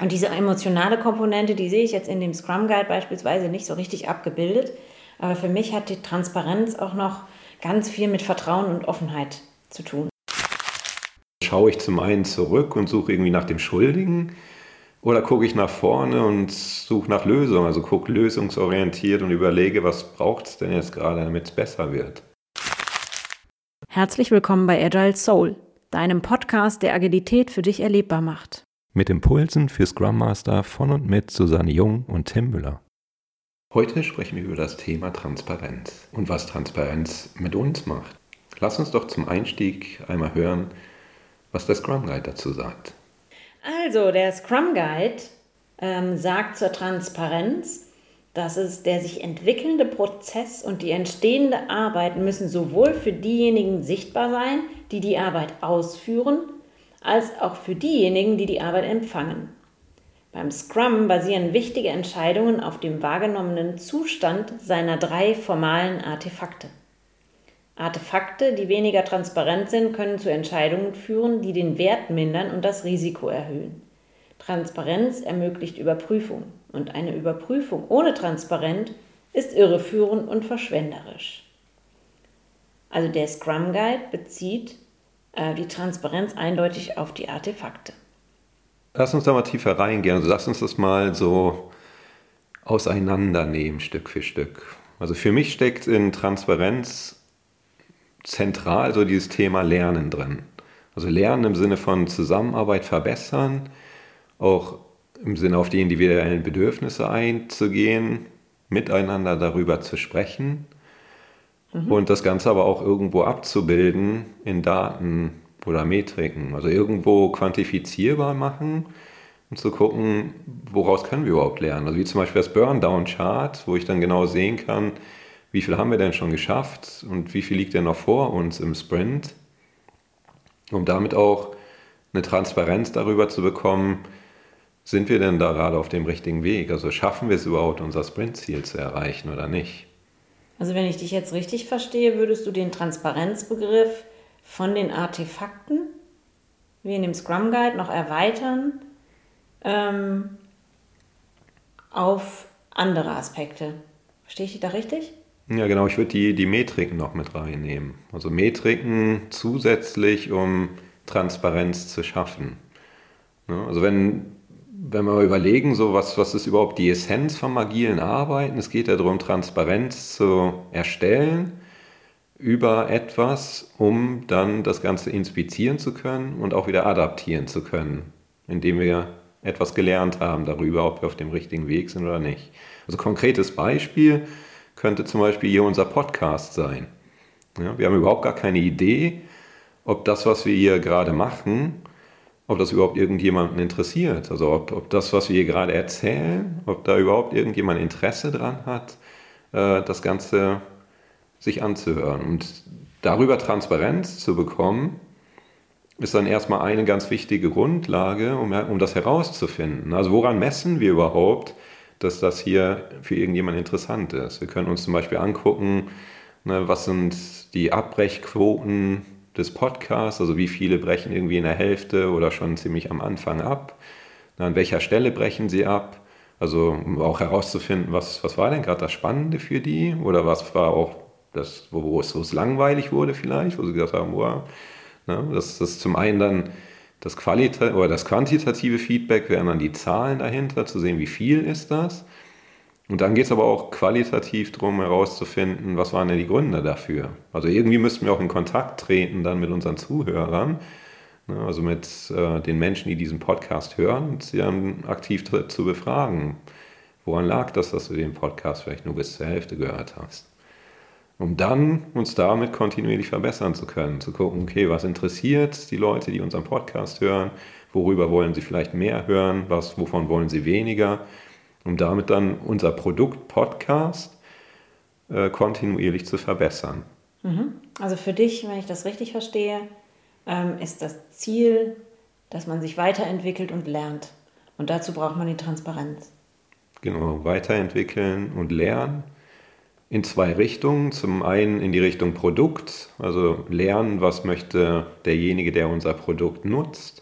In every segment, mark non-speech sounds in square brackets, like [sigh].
Und diese emotionale Komponente, die sehe ich jetzt in dem Scrum Guide beispielsweise nicht so richtig abgebildet. Aber für mich hat die Transparenz auch noch ganz viel mit Vertrauen und Offenheit zu tun. Schaue ich zum einen zurück und suche irgendwie nach dem Schuldigen oder gucke ich nach vorne und suche nach Lösungen, also gucke lösungsorientiert und überlege, was braucht es denn jetzt gerade, damit es besser wird. Herzlich willkommen bei Agile Soul, deinem Podcast, der Agilität für dich erlebbar macht. Mit Impulsen für Scrum Master von und mit Susanne Jung und Tim Müller. Heute sprechen wir über das Thema Transparenz und was Transparenz mit uns macht. Lass uns doch zum Einstieg einmal hören, was der Scrum Guide dazu sagt. Also, der Scrum Guide ähm, sagt zur Transparenz, dass es der sich entwickelnde Prozess und die entstehende Arbeit müssen sowohl für diejenigen sichtbar sein, die die Arbeit ausführen, als auch für diejenigen, die die Arbeit empfangen. Beim Scrum basieren wichtige Entscheidungen auf dem wahrgenommenen Zustand seiner drei formalen Artefakte. Artefakte, die weniger transparent sind, können zu Entscheidungen führen, die den Wert mindern und das Risiko erhöhen. Transparenz ermöglicht Überprüfung und eine Überprüfung ohne Transparenz ist irreführend und verschwenderisch. Also der Scrum Guide bezieht die Transparenz eindeutig auf die Artefakte. Lass uns da mal tiefer reingehen. Also lass uns das mal so auseinandernehmen, Stück für Stück. Also für mich steckt in Transparenz zentral so dieses Thema Lernen drin. Also Lernen im Sinne von Zusammenarbeit verbessern, auch im Sinne auf die individuellen Bedürfnisse einzugehen, miteinander darüber zu sprechen mhm. und das Ganze aber auch irgendwo abzubilden in Daten oder Metriken. Also irgendwo quantifizierbar machen und zu gucken, woraus können wir überhaupt lernen. Also wie zum Beispiel das Burndown-Chart, wo ich dann genau sehen kann, wie viel haben wir denn schon geschafft und wie viel liegt denn noch vor uns im Sprint, um damit auch eine Transparenz darüber zu bekommen, sind wir denn da gerade auf dem richtigen Weg? Also schaffen wir es überhaupt, unser Sprintziel zu erreichen oder nicht? Also wenn ich dich jetzt richtig verstehe, würdest du den Transparenzbegriff von den Artefakten, wie in dem Scrum Guide, noch erweitern ähm, auf andere Aspekte. Verstehe ich dich da richtig? Ja, genau. Ich würde die, die Metriken noch mit reinnehmen. Also Metriken zusätzlich, um Transparenz zu schaffen. Also wenn wenn wir überlegen, so was, was ist überhaupt die Essenz vom agilen Arbeiten? Es geht ja darum, Transparenz zu erstellen über etwas, um dann das Ganze inspizieren zu können und auch wieder adaptieren zu können, indem wir etwas gelernt haben darüber, ob wir auf dem richtigen Weg sind oder nicht. Also konkretes Beispiel könnte zum Beispiel hier unser Podcast sein. Ja, wir haben überhaupt gar keine Idee, ob das, was wir hier gerade machen, ob das überhaupt irgendjemanden interessiert. Also ob, ob das, was wir hier gerade erzählen, ob da überhaupt irgendjemand Interesse dran hat, äh, das Ganze sich anzuhören. Und darüber Transparenz zu bekommen, ist dann erstmal eine ganz wichtige Grundlage, um, um das herauszufinden. Also woran messen wir überhaupt, dass das hier für irgendjemand interessant ist? Wir können uns zum Beispiel angucken, ne, was sind die Abbrechquoten des Podcasts, also wie viele brechen irgendwie in der Hälfte oder schon ziemlich am Anfang ab, an welcher Stelle brechen sie ab, also um auch herauszufinden, was, was war denn gerade das Spannende für die? Oder was war auch das, wo, wo, es, wo es langweilig wurde vielleicht, wo sie gesagt haben, wow, ne, das ist zum einen dann das, Qualita oder das quantitative Feedback, wären dann die Zahlen dahinter, zu sehen, wie viel ist das und dann geht es aber auch qualitativ darum herauszufinden, was waren denn die Gründe dafür. Also irgendwie müssten wir auch in Kontakt treten dann mit unseren Zuhörern, ne, also mit äh, den Menschen, die diesen Podcast hören, und sie dann aktiv zu befragen. Woran lag das, dass du den Podcast vielleicht nur bis zur Hälfte gehört hast? Um dann uns damit kontinuierlich verbessern zu können, zu gucken, okay, was interessiert die Leute, die unseren Podcast hören, worüber wollen sie vielleicht mehr hören, was, wovon wollen sie weniger um damit dann unser Produkt Podcast äh, kontinuierlich zu verbessern. Mhm. Also für dich, wenn ich das richtig verstehe, ähm, ist das Ziel, dass man sich weiterentwickelt und lernt. Und dazu braucht man die Transparenz. Genau, weiterentwickeln und lernen in zwei Richtungen. Zum einen in die Richtung Produkt, also lernen, was möchte derjenige, der unser Produkt nutzt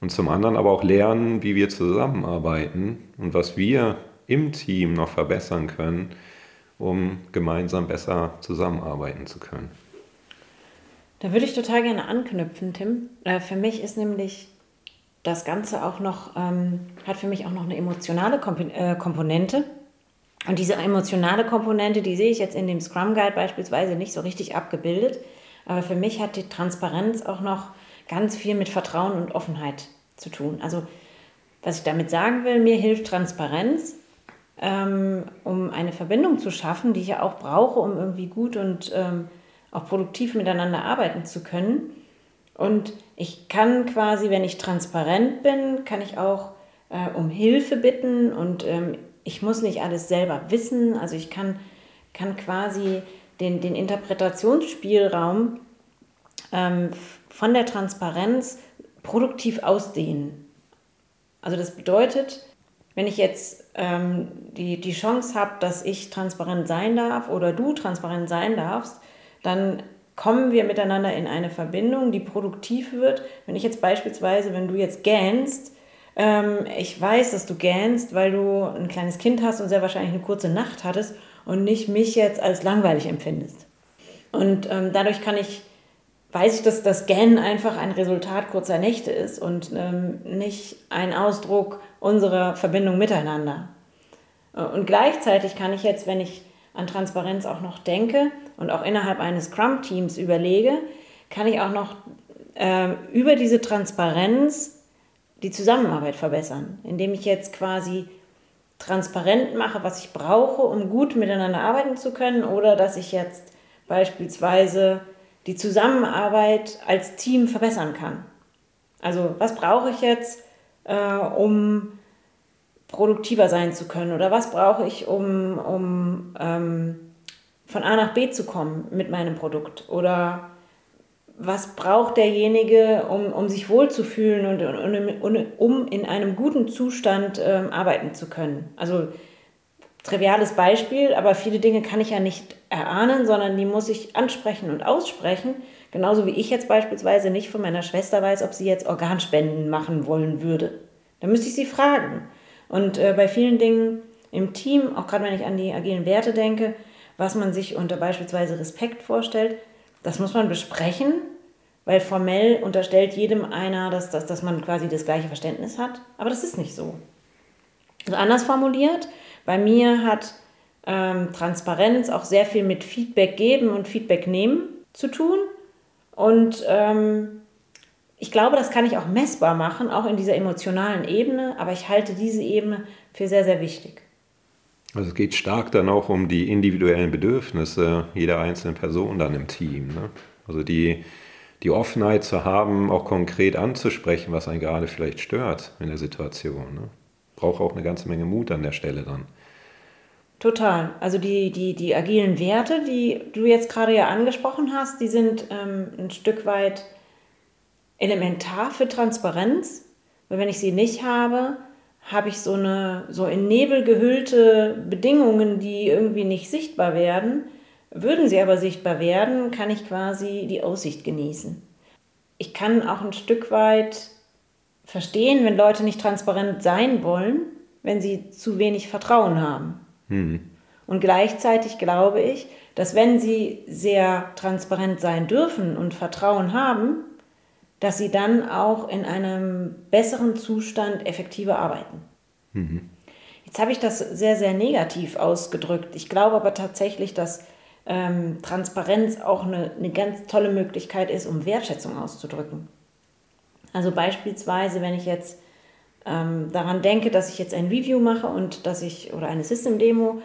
Und zum anderen aber auch lernen, wie wir zusammenarbeiten und was wir im Team noch verbessern können, um gemeinsam besser zusammenarbeiten zu können. Da würde ich total gerne anknüpfen, Tim. Äh, für mich ist nämlich das Ganze auch noch, ähm, hat für mich auch noch eine emotionale äh, Komponente. Und diese emotionale Komponente, die sehe ich jetzt in dem Scrum Guide beispielsweise nicht so richtig abgebildet. Aber für mich hat die Transparenz auch noch ganz viel mit Vertrauen und Offenheit zu tun. Also was ich damit sagen will, mir hilft Transparenz, ähm, um eine Verbindung zu schaffen, die ich ja auch brauche, um irgendwie gut und ähm, auch produktiv miteinander arbeiten zu können. Und ich kann quasi, wenn ich transparent bin, kann ich auch äh, um Hilfe bitten und ähm, ich muss nicht alles selber wissen. Also ich kann, kann quasi den, den Interpretationsspielraum ähm, von der Transparenz produktiv ausdehnen. Also das bedeutet, wenn ich jetzt ähm, die, die Chance habe, dass ich transparent sein darf oder du transparent sein darfst, dann kommen wir miteinander in eine Verbindung, die produktiv wird. Wenn ich jetzt beispielsweise, wenn du jetzt gähnst, ähm, ich weiß, dass du gähnst, weil du ein kleines Kind hast und sehr wahrscheinlich eine kurze Nacht hattest und nicht mich jetzt als langweilig empfindest. Und ähm, dadurch kann ich, weiß ich, dass das Gähnen einfach ein Resultat kurzer Nächte ist und ähm, nicht ein Ausdruck unserer Verbindung miteinander. Und gleichzeitig kann ich jetzt, wenn ich an Transparenz auch noch denke, und auch innerhalb eines Scrum-Teams überlege, kann ich auch noch äh, über diese Transparenz die Zusammenarbeit verbessern, indem ich jetzt quasi transparent mache, was ich brauche, um gut miteinander arbeiten zu können oder dass ich jetzt beispielsweise die Zusammenarbeit als Team verbessern kann. Also was brauche ich jetzt, äh, um produktiver sein zu können oder was brauche ich, um, um ähm, von A nach B zu kommen mit meinem Produkt? Oder was braucht derjenige, um, um sich wohlzufühlen und, und, und um in einem guten Zustand ähm, arbeiten zu können? Also triviales Beispiel, aber viele Dinge kann ich ja nicht erahnen, sondern die muss ich ansprechen und aussprechen. Genauso wie ich jetzt beispielsweise nicht von meiner Schwester weiß, ob sie jetzt Organspenden machen wollen würde. Da müsste ich sie fragen. Und äh, bei vielen Dingen im Team, auch gerade wenn ich an die agilen Werte denke, was man sich unter beispielsweise Respekt vorstellt, das muss man besprechen, weil formell unterstellt jedem einer, dass, dass, dass man quasi das gleiche Verständnis hat. Aber das ist nicht so. Also anders formuliert, bei mir hat ähm, Transparenz auch sehr viel mit Feedback geben und Feedback nehmen zu tun. Und ähm, ich glaube, das kann ich auch messbar machen, auch in dieser emotionalen Ebene, aber ich halte diese Ebene für sehr, sehr wichtig. Also es geht stark dann auch um die individuellen Bedürfnisse jeder einzelnen Person dann im Team. Ne? Also die, die Offenheit zu haben, auch konkret anzusprechen, was einen gerade vielleicht stört in der Situation. Ne? Braucht auch eine ganze Menge Mut an der Stelle dann. Total. Also die, die, die agilen Werte, die du jetzt gerade ja angesprochen hast, die sind ähm, ein Stück weit elementar für Transparenz. Weil wenn ich sie nicht habe, habe ich so eine so in Nebel gehüllte Bedingungen, die irgendwie nicht sichtbar werden. Würden sie aber sichtbar werden, kann ich quasi die Aussicht genießen. Ich kann auch ein Stück weit verstehen, wenn Leute nicht transparent sein wollen, wenn sie zu wenig Vertrauen haben. Mhm. Und gleichzeitig glaube ich, dass wenn sie sehr transparent sein dürfen und Vertrauen haben, dass sie dann auch in einem besseren Zustand effektiver arbeiten. Mhm. Jetzt habe ich das sehr, sehr negativ ausgedrückt. Ich glaube aber tatsächlich, dass ähm, Transparenz auch eine, eine ganz tolle Möglichkeit ist, um Wertschätzung auszudrücken. Also beispielsweise, wenn ich jetzt ähm, daran denke, dass ich jetzt ein Review mache und dass ich oder eine System-Demo,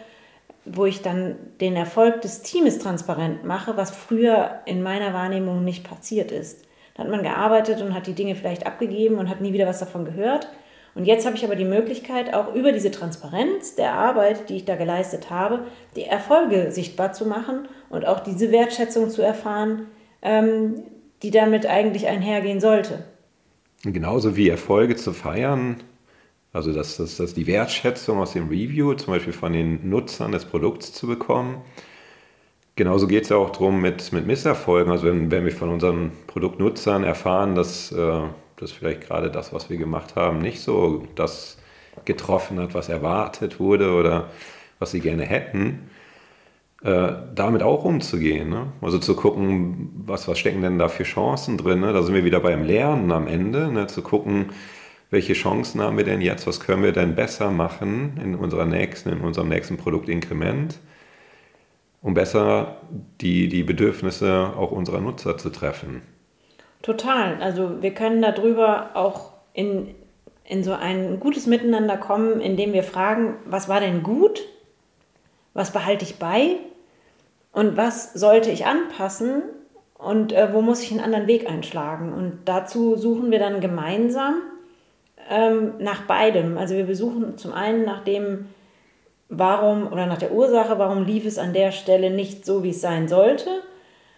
wo ich dann den Erfolg des Teams transparent mache, was früher in meiner Wahrnehmung nicht passiert ist. Da hat man gearbeitet und hat die Dinge vielleicht abgegeben und hat nie wieder was davon gehört. Und jetzt habe ich aber die Möglichkeit, auch über diese Transparenz der Arbeit, die ich da geleistet habe, die Erfolge sichtbar zu machen und auch diese Wertschätzung zu erfahren, ähm, die damit eigentlich einhergehen sollte. Genauso wie Erfolge zu feiern, also dass, dass, dass die Wertschätzung aus dem Review, zum Beispiel von den Nutzern des Produkts zu bekommen, Genauso geht es ja auch darum mit, mit Misserfolgen. Also wenn, wenn wir von unseren Produktnutzern erfahren, dass, äh, das vielleicht gerade das, was wir gemacht haben, nicht so das getroffen hat, was erwartet wurde oder was sie gerne hätten, äh, damit auch umzugehen. Ne? Also zu gucken, was, was stecken denn da für Chancen drin. Ne? Da sind wir wieder beim Lernen am Ende, ne? zu gucken, welche Chancen haben wir denn jetzt, was können wir denn besser machen in, unserer nächsten, in unserem nächsten Produktinkrement, um besser die, die Bedürfnisse auch unserer Nutzer zu treffen. Total. Also wir können darüber auch in, in so ein gutes Miteinander kommen, indem wir fragen, was war denn gut, was behalte ich bei und was sollte ich anpassen und äh, wo muss ich einen anderen Weg einschlagen. Und dazu suchen wir dann gemeinsam ähm, nach beidem. Also wir besuchen zum einen nach dem, warum oder nach der Ursache, warum lief es an der Stelle nicht so, wie es sein sollte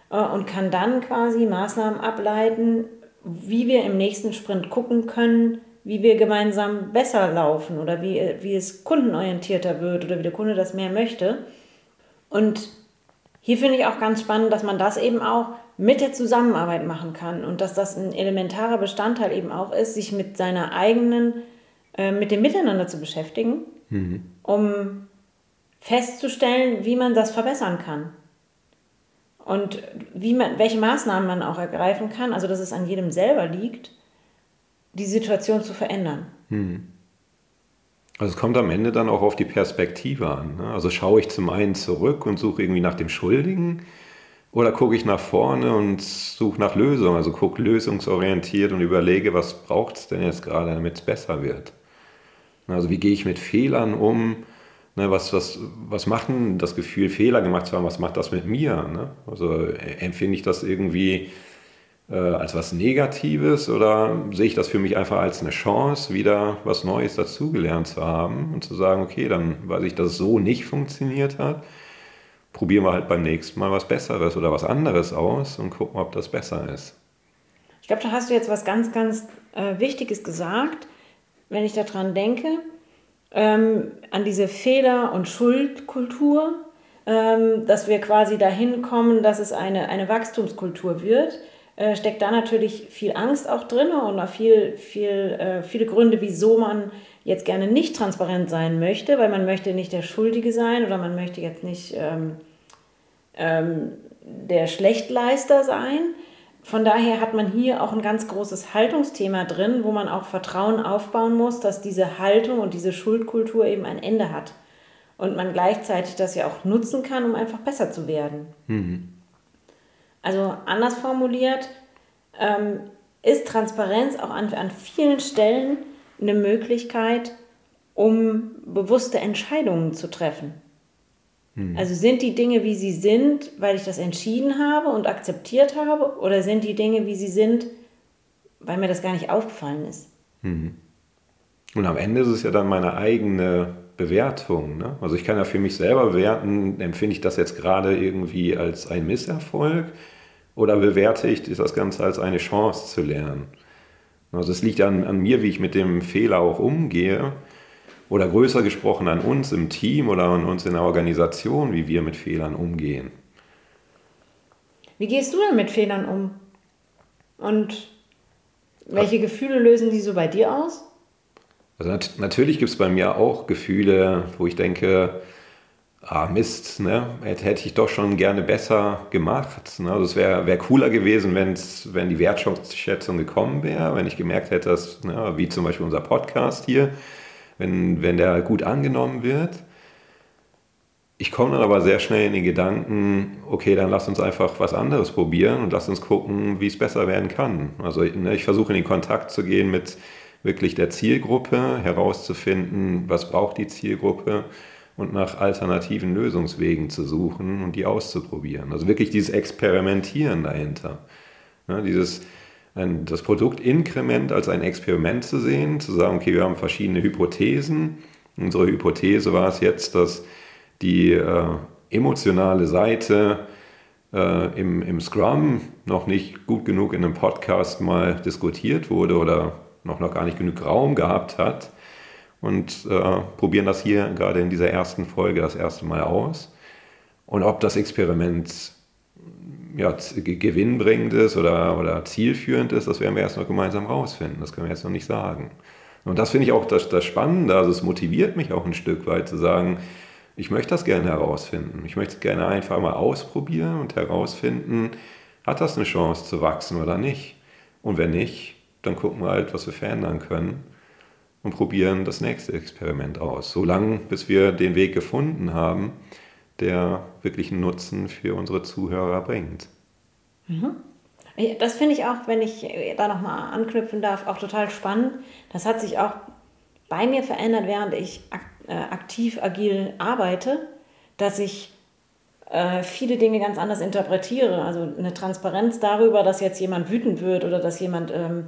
äh, und kann dann quasi Maßnahmen ableiten, wie wir im nächsten Sprint gucken können, wie wir gemeinsam besser laufen oder wie, wie es kundenorientierter wird oder wie der Kunde das mehr möchte. Und hier finde ich auch ganz spannend, dass man das eben auch mit der Zusammenarbeit machen kann und dass das ein elementarer Bestandteil eben auch ist, sich mit seiner eigenen, äh, mit dem Miteinander zu beschäftigen, mhm. um festzustellen, wie man das verbessern kann. Und wie man, welche Maßnahmen man auch ergreifen kann, also dass es an jedem selber liegt, die Situation zu verändern. Hm. Also es kommt am Ende dann auch auf die Perspektive an. Ne? Also schaue ich zum einen zurück und suche irgendwie nach dem Schuldigen oder gucke ich nach vorne und suche nach Lösungen. Also gucke lösungsorientiert und überlege, was braucht es denn jetzt gerade, damit es besser wird. Also wie gehe ich mit Fehlern um? Ne, was, was, was macht denn das Gefühl, Fehler gemacht zu haben, was macht das mit mir? Ne? Also äh, empfinde ich das irgendwie äh, als was Negatives oder sehe ich das für mich einfach als eine Chance, wieder was Neues dazugelernt zu haben und zu sagen, okay, dann weiß ich, dass es so nicht funktioniert hat, probieren wir halt beim nächsten Mal was Besseres oder was anderes aus und gucken, ob das besser ist. Ich glaube, da hast du jetzt was ganz, ganz äh, Wichtiges gesagt, wenn ich daran denke, ähm, an diese Fehler- und Schuldkultur, ähm, dass wir quasi dahin kommen, dass es eine, eine Wachstumskultur wird äh, steckt da natürlich viel Angst auch drin und auch viel, viel, äh, viele Gründe, wieso man jetzt gerne nicht transparent sein möchte, weil man möchte nicht der Schuldige sein oder man möchte jetzt nicht ähm, ähm, der Schlechtleister sein. Von daher hat man hier auch ein ganz großes Haltungsthema drin, wo man auch Vertrauen aufbauen muss, dass diese Haltung und diese Schuldkultur eben ein Ende hat. Und man gleichzeitig das ja auch nutzen kann, um einfach besser zu werden. Mhm. Also anders formuliert, ähm, ist Transparenz auch an, an vielen Stellen eine Möglichkeit, um bewusste Entscheidungen zu treffen. Hm. Also sind die Dinge, wie sie sind, weil ich das entschieden habe und akzeptiert habe, oder sind die Dinge, wie sie sind, weil mir das gar nicht aufgefallen ist? Hm. Und am Ende ist es ja dann meine eigene Bewertung. Ne? Also ich kann ja für mich selber bewerten, empfinde ich das jetzt gerade irgendwie als ein Misserfolg oder bewerte ich das Ganze als eine Chance zu lernen? Also es liegt an, an mir, wie ich mit dem Fehler auch umgehe. Oder größer gesprochen an uns im Team oder an uns in der Organisation, wie wir mit Fehlern umgehen. Wie gehst du denn mit Fehlern um? Und welche Gefühle lösen die so bei dir aus? Also nat natürlich gibt es bei mir auch Gefühle, wo ich denke, ah Mist, ne? hätte, ich doch schon gerne besser gemacht. Ne? Also es wäre wär cooler gewesen, wenn's, wenn die Wertschätzung gekommen wäre, wenn ich gemerkt hätte, dass, ne, wie zum Beispiel unser Podcast hier, wenn, wenn der gut angenommen wird. Ich komme dann aber sehr schnell in den Gedanken, okay, dann lass uns einfach was anderes probieren und lass uns gucken, wie es besser werden kann. Also ne, ich versuche in den Kontakt zu gehen mit wirklich der Zielgruppe, herauszufinden, was braucht die Zielgruppe und nach alternativen Lösungswegen zu suchen und die auszuprobieren. Also wirklich dieses Experimentieren dahinter. Ja, dieses, ein, das Produktinkrement als ein Experiment zu sehen, zu sagen, okay, wir haben verschiedene Hypothesen. Unsere Hypothese war es jetzt, dass die äh, emotionale Seite äh, im, im Scrum noch nicht gut genug in einem Podcast mal diskutiert wurde oder noch, noch gar nicht genug Raum gehabt hat und äh, probieren das hier gerade in dieser ersten Folge das erste Mal aus. Und ob das Experiment ja, gewinnbringend ist oder, oder zielführend ist, das werden wir erst noch gemeinsam rausfinden. Das können wir jetzt noch nicht sagen. Und das finde ich auch das, das Spannende. Also es motiviert mich auch ein Stück weit zu sagen, ich möchte das gerne herausfinden. Ich möchte es gerne einfach mal ausprobieren und herausfinden, hat das eine Chance zu wachsen oder nicht. Und wenn nicht, dann gucken wir halt, was wir verändern können und probieren das nächste Experiment aus. So lange, bis wir den Weg gefunden haben, der wirklich einen Nutzen für unsere Zuhörer bringt. Mhm. Das finde ich auch, wenn ich da nochmal anknüpfen darf, auch total spannend. Das hat sich auch bei mir verändert, während ich äh, aktiv agil arbeite, dass ich äh, viele Dinge ganz anders interpretiere. Also eine Transparenz darüber, dass jetzt jemand wütend wird oder dass jemand ähm,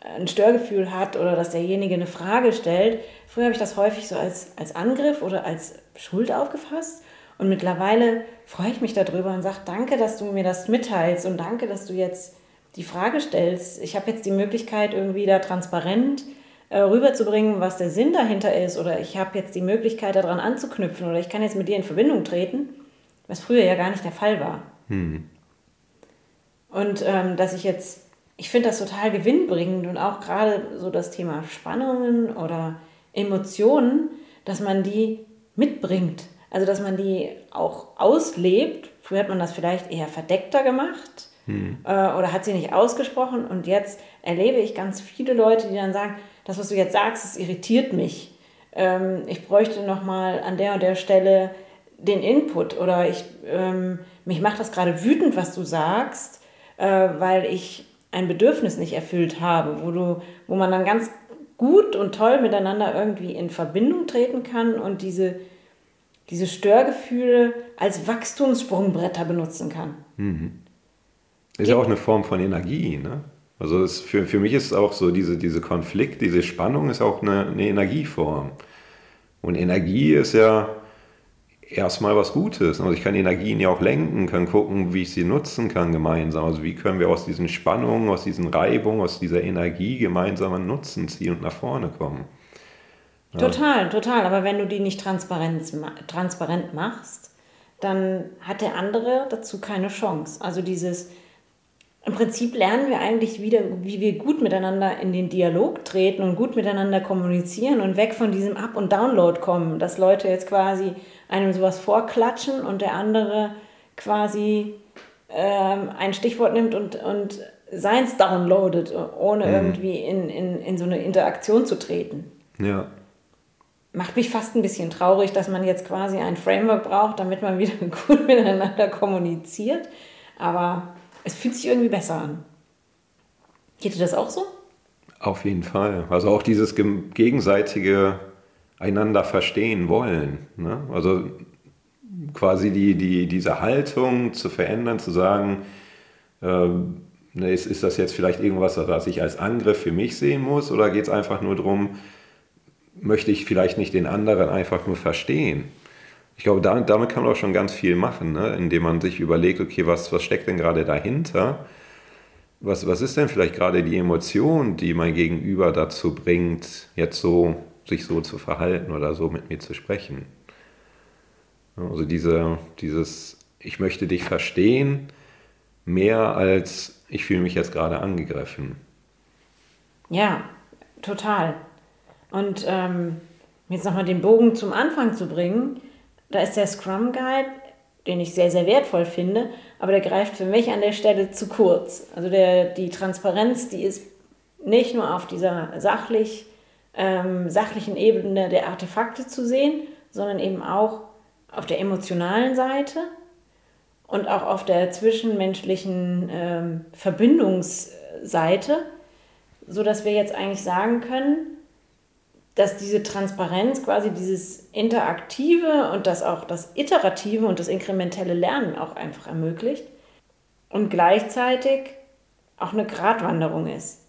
ein Störgefühl hat oder dass derjenige eine Frage stellt. Früher habe ich das häufig so als, als Angriff oder als Schuld aufgefasst. Und mittlerweile freue ich mich darüber und sage, danke, dass du mir das mitteilst und danke, dass du jetzt die Frage stellst. Ich habe jetzt die Möglichkeit, irgendwie da transparent äh, rüberzubringen, was der Sinn dahinter ist. Oder ich habe jetzt die Möglichkeit, daran anzuknüpfen. Oder ich kann jetzt mit dir in Verbindung treten, was früher ja gar nicht der Fall war. Hm. Und ähm, dass ich jetzt ich finde das total gewinnbringend und auch gerade so das Thema Spannungen oder Emotionen, dass man die mitbringt. Also dass man die auch auslebt. Früher hat man das vielleicht eher verdeckter gemacht hm. äh, oder hat sie nicht ausgesprochen. Und jetzt erlebe ich ganz viele Leute, die dann sagen, das, was du jetzt sagst, das irritiert mich. Ähm, ich bräuchte nochmal an der und der Stelle den Input oder ich, ähm, mich macht das gerade wütend, was du sagst, äh, weil ich ein Bedürfnis nicht erfüllt habe, wo, du, wo man dann ganz gut und toll miteinander irgendwie in Verbindung treten kann und diese, diese Störgefühle als Wachstumssprungbretter benutzen kann. Mhm. Ist ja auch eine Form von Energie, ne? Also es, für, für mich ist auch so, diese, diese Konflikt, diese Spannung ist auch eine, eine Energieform. Und Energie ist ja erstmal was Gutes. Also ich kann Energien ja auch lenken, kann gucken, wie ich sie nutzen kann gemeinsam. Also wie können wir aus diesen Spannungen, aus diesen Reibungen, aus dieser Energie gemeinsam einen Nutzen ziehen und nach vorne kommen. Ja. Total, total. Aber wenn du die nicht transparent, transparent machst, dann hat der andere dazu keine Chance. Also dieses, im Prinzip lernen wir eigentlich wieder, wie wir gut miteinander in den Dialog treten und gut miteinander kommunizieren und weg von diesem Up- und Download kommen, dass Leute jetzt quasi einem sowas vorklatschen und der andere quasi ähm, ein Stichwort nimmt und, und seins downloadet, ohne mhm. irgendwie in, in, in so eine Interaktion zu treten. Ja. Macht mich fast ein bisschen traurig, dass man jetzt quasi ein Framework braucht, damit man wieder [laughs] gut miteinander kommuniziert. Aber es fühlt sich irgendwie besser an. Geht dir das auch so? Auf jeden Fall. Also auch dieses gegenseitige einander verstehen wollen. Ne? Also quasi die, die, diese Haltung zu verändern, zu sagen, ähm, ne, ist, ist das jetzt vielleicht irgendwas, was ich als Angriff für mich sehen muss, oder geht es einfach nur darum, möchte ich vielleicht nicht den anderen einfach nur verstehen? Ich glaube, damit, damit kann man auch schon ganz viel machen, ne? indem man sich überlegt, okay, was, was steckt denn gerade dahinter? Was, was ist denn vielleicht gerade die Emotion, die mein Gegenüber dazu bringt, jetzt so sich so zu verhalten oder so mit mir zu sprechen. Also diese, dieses, ich möchte dich verstehen, mehr als ich fühle mich jetzt gerade angegriffen. Ja, total. Und ähm, jetzt nochmal den Bogen zum Anfang zu bringen, da ist der Scrum Guide, den ich sehr, sehr wertvoll finde, aber der greift für mich an der Stelle zu kurz. Also der, die Transparenz, die ist nicht nur auf dieser sachlich ähm, sachlichen Ebene der Artefakte zu sehen, sondern eben auch auf der emotionalen Seite und auch auf der zwischenmenschlichen ähm, Verbindungsseite, sodass wir jetzt eigentlich sagen können, dass diese Transparenz quasi dieses Interaktive und das auch das Iterative und das inkrementelle Lernen auch einfach ermöglicht und gleichzeitig auch eine Gratwanderung ist.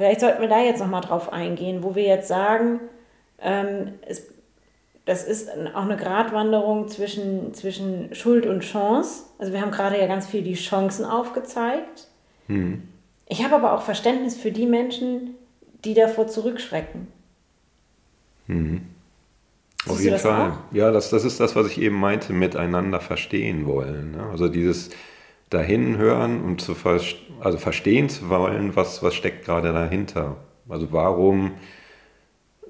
Vielleicht sollten wir da jetzt nochmal drauf eingehen, wo wir jetzt sagen, ähm, es, das ist auch eine Gratwanderung zwischen, zwischen Schuld und Chance. Also wir haben gerade ja ganz viel die Chancen aufgezeigt. Hm. Ich habe aber auch Verständnis für die Menschen, die davor zurückschrecken. Hm. Auf jeden Fall. Auch? Ja, das, das ist das, was ich eben meinte, miteinander verstehen wollen. Ne? Also dieses, dahin hören und zu ver also verstehen zu wollen, was, was steckt gerade dahinter. Also warum,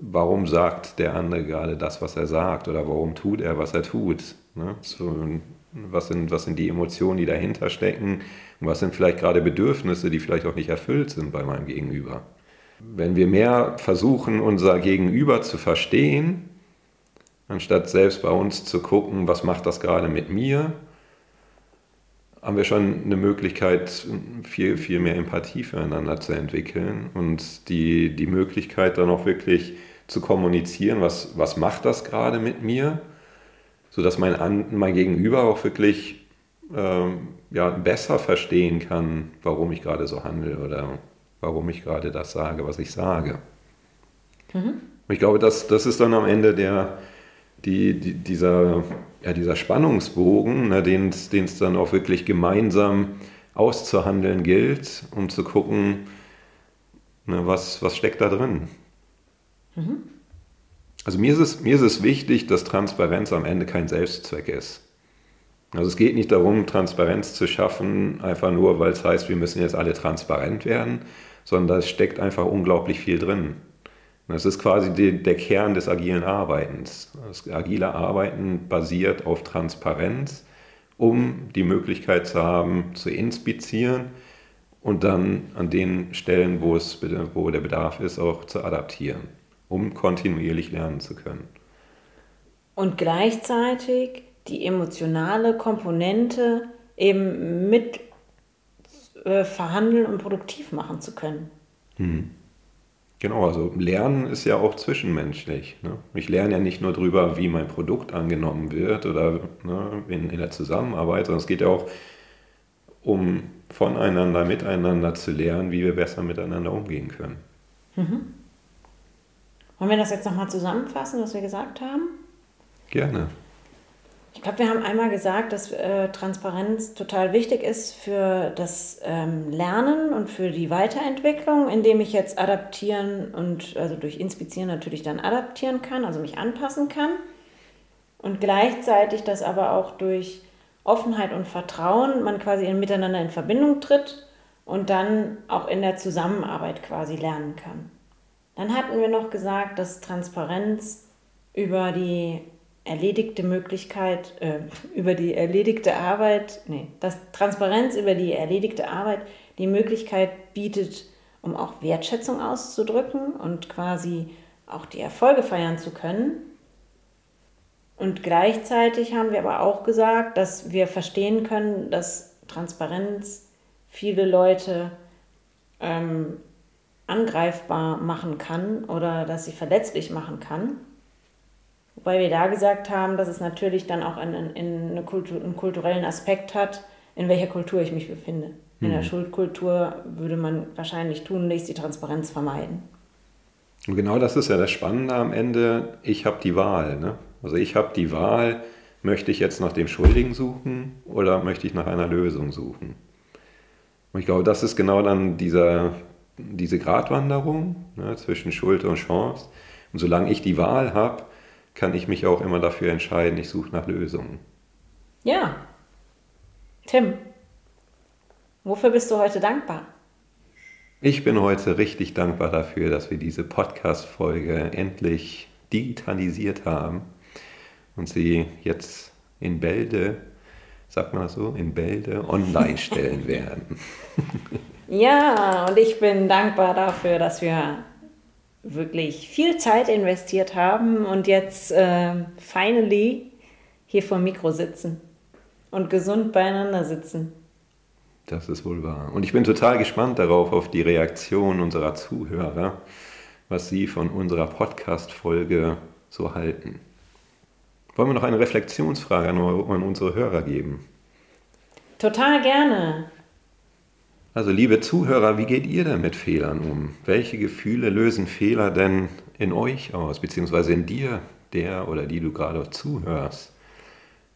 warum sagt der andere gerade das, was er sagt oder warum tut er, was er tut. Ne? So, was, sind, was sind die Emotionen, die dahinter stecken und was sind vielleicht gerade Bedürfnisse, die vielleicht auch nicht erfüllt sind bei meinem Gegenüber. Wenn wir mehr versuchen, unser Gegenüber zu verstehen, anstatt selbst bei uns zu gucken, was macht das gerade mit mir, haben wir schon eine Möglichkeit, viel, viel mehr Empathie füreinander zu entwickeln und die, die Möglichkeit dann auch wirklich zu kommunizieren, was, was macht das gerade mit mir, sodass mein, mein Gegenüber auch wirklich ähm, ja, besser verstehen kann, warum ich gerade so handle oder warum ich gerade das sage, was ich sage. Mhm. Ich glaube, das, das ist dann am Ende der, die, die, dieser, ja, dieser Spannungsbogen, ne, den es dann auch wirklich gemeinsam auszuhandeln gilt, um zu gucken, ne, was, was steckt da drin. Mhm. Also mir ist, es, mir ist es wichtig, dass Transparenz am Ende kein Selbstzweck ist. Also es geht nicht darum, Transparenz zu schaffen, einfach nur, weil es heißt, wir müssen jetzt alle transparent werden, sondern da steckt einfach unglaublich viel drin. Das ist quasi die, der Kern des agilen Arbeitens. Das agile Arbeiten basiert auf Transparenz, um die Möglichkeit zu haben, zu inspizieren und dann an den Stellen, wo, es, wo der Bedarf ist, auch zu adaptieren, um kontinuierlich lernen zu können. Und gleichzeitig die emotionale Komponente eben mit äh, verhandeln und produktiv machen zu können. Hm. Genau, also Lernen ist ja auch zwischenmenschlich. Ne? Ich lerne ja nicht nur darüber, wie mein Produkt angenommen wird oder ne, in, in der Zusammenarbeit, sondern es geht ja auch um voneinander, miteinander zu lernen, wie wir besser miteinander umgehen können. Mhm. Wollen wir das jetzt nochmal zusammenfassen, was wir gesagt haben? Gerne. Ich glaube, wir haben einmal gesagt, dass äh, Transparenz total wichtig ist für das ähm, Lernen und für die Weiterentwicklung, indem ich jetzt adaptieren und also durch Inspizieren natürlich dann adaptieren kann, also mich anpassen kann. Und gleichzeitig, dass aber auch durch Offenheit und Vertrauen man quasi in, miteinander in Verbindung tritt und dann auch in der Zusammenarbeit quasi lernen kann. Dann hatten wir noch gesagt, dass Transparenz über die erledigte Möglichkeit, äh, über die erledigte Arbeit, nee, dass Transparenz über die erledigte Arbeit die Möglichkeit bietet, um auch Wertschätzung auszudrücken und quasi auch die Erfolge feiern zu können. Und gleichzeitig haben wir aber auch gesagt, dass wir verstehen können, dass Transparenz viele Leute ähm, angreifbar machen kann oder dass sie verletzlich machen kann. Wobei wir da gesagt haben, dass es natürlich dann auch einen, eine Kultur, einen kulturellen Aspekt hat, in welcher Kultur ich mich befinde. In mhm. der Schuldkultur würde man wahrscheinlich tunlichst die Transparenz vermeiden. Und genau das ist ja das Spannende am Ende. Ich habe die Wahl. Ne? Also ich habe die Wahl, möchte ich jetzt nach dem Schuldigen suchen oder möchte ich nach einer Lösung suchen? Und ich glaube, das ist genau dann dieser, diese Gratwanderung ne, zwischen Schuld und Chance. Und solange ich die Wahl habe, kann ich mich auch immer dafür entscheiden, ich suche nach Lösungen. Ja. Tim, wofür bist du heute dankbar? Ich bin heute richtig dankbar dafür, dass wir diese Podcast-Folge endlich digitalisiert haben und sie jetzt in Bälde, sagt man das so, in Bälde online [laughs] stellen werden. ja, und ich bin dankbar dafür, dass wir wirklich viel Zeit investiert haben und jetzt äh, finally hier vor dem Mikro sitzen und gesund beieinander sitzen. Das ist wohl wahr. Und ich bin total gespannt darauf, auf die Reaktion unserer Zuhörer, was sie von unserer Podcast-Folge so halten. Wollen wir noch eine Reflexionsfrage an, an unsere Hörer geben? Total gerne. Also liebe Zuhörer, wie geht ihr denn mit Fehlern um? Welche Gefühle lösen Fehler denn in euch aus, beziehungsweise in dir, der oder die du gerade zuhörst?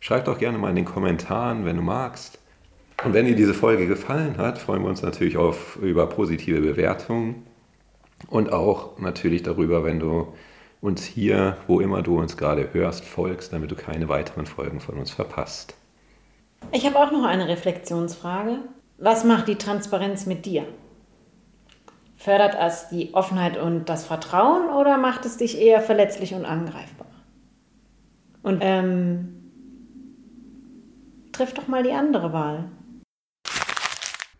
Schreib doch gerne mal in den Kommentaren, wenn du magst. Und wenn dir diese Folge gefallen hat, freuen wir uns natürlich auf, über positive Bewertungen und auch natürlich darüber, wenn du uns hier, wo immer du uns gerade hörst, folgst, damit du keine weiteren Folgen von uns verpasst. Ich habe auch noch eine Reflexionsfrage. Was macht die Transparenz mit dir? Fördert es die Offenheit und das Vertrauen oder macht es dich eher verletzlich und angreifbar? Und ähm, triff doch mal die andere Wahl.